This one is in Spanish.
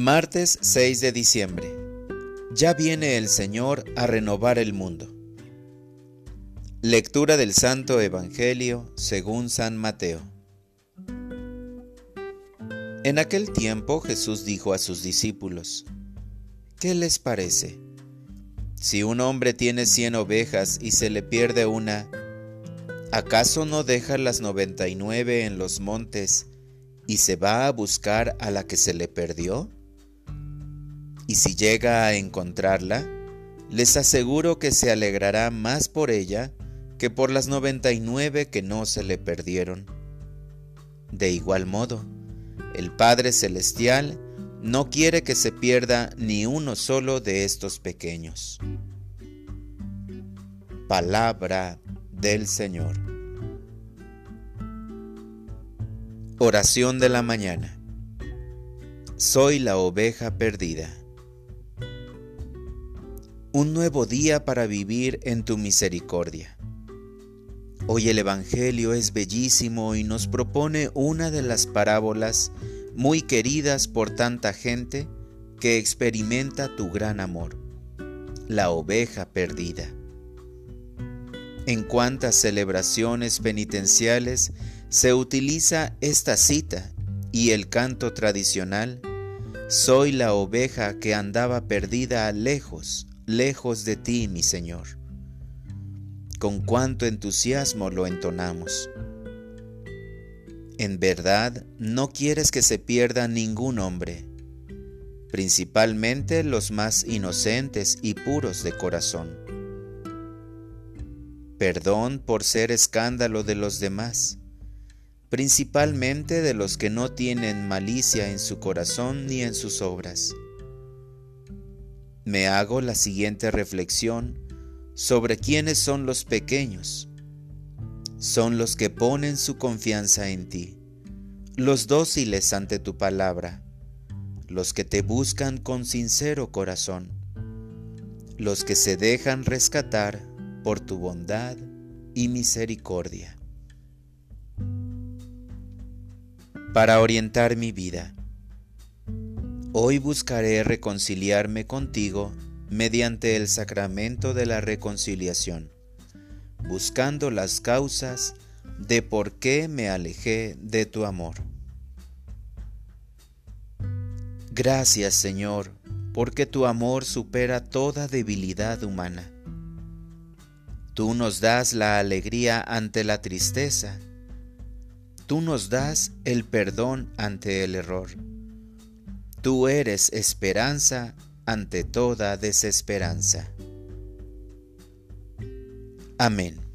Martes 6 de diciembre. Ya viene el Señor a renovar el mundo. Lectura del Santo Evangelio según San Mateo. En aquel tiempo Jesús dijo a sus discípulos, ¿qué les parece? Si un hombre tiene cien ovejas y se le pierde una, ¿acaso no deja las noventa y nueve en los montes y se va a buscar a la que se le perdió? Y si llega a encontrarla, les aseguro que se alegrará más por ella que por las 99 que no se le perdieron. De igual modo, el Padre Celestial no quiere que se pierda ni uno solo de estos pequeños. Palabra del Señor. Oración de la mañana. Soy la oveja perdida un nuevo día para vivir en tu misericordia. Hoy el Evangelio es bellísimo y nos propone una de las parábolas muy queridas por tanta gente que experimenta tu gran amor, la oveja perdida. En cuántas celebraciones penitenciales se utiliza esta cita y el canto tradicional, Soy la oveja que andaba perdida lejos, lejos de ti, mi Señor. Con cuánto entusiasmo lo entonamos. En verdad, no quieres que se pierda ningún hombre, principalmente los más inocentes y puros de corazón. Perdón por ser escándalo de los demás, principalmente de los que no tienen malicia en su corazón ni en sus obras me hago la siguiente reflexión sobre quiénes son los pequeños. Son los que ponen su confianza en ti, los dóciles ante tu palabra, los que te buscan con sincero corazón, los que se dejan rescatar por tu bondad y misericordia. Para orientar mi vida, Hoy buscaré reconciliarme contigo mediante el sacramento de la reconciliación, buscando las causas de por qué me alejé de tu amor. Gracias Señor, porque tu amor supera toda debilidad humana. Tú nos das la alegría ante la tristeza. Tú nos das el perdón ante el error Tú eres esperanza ante toda desesperanza. Amén.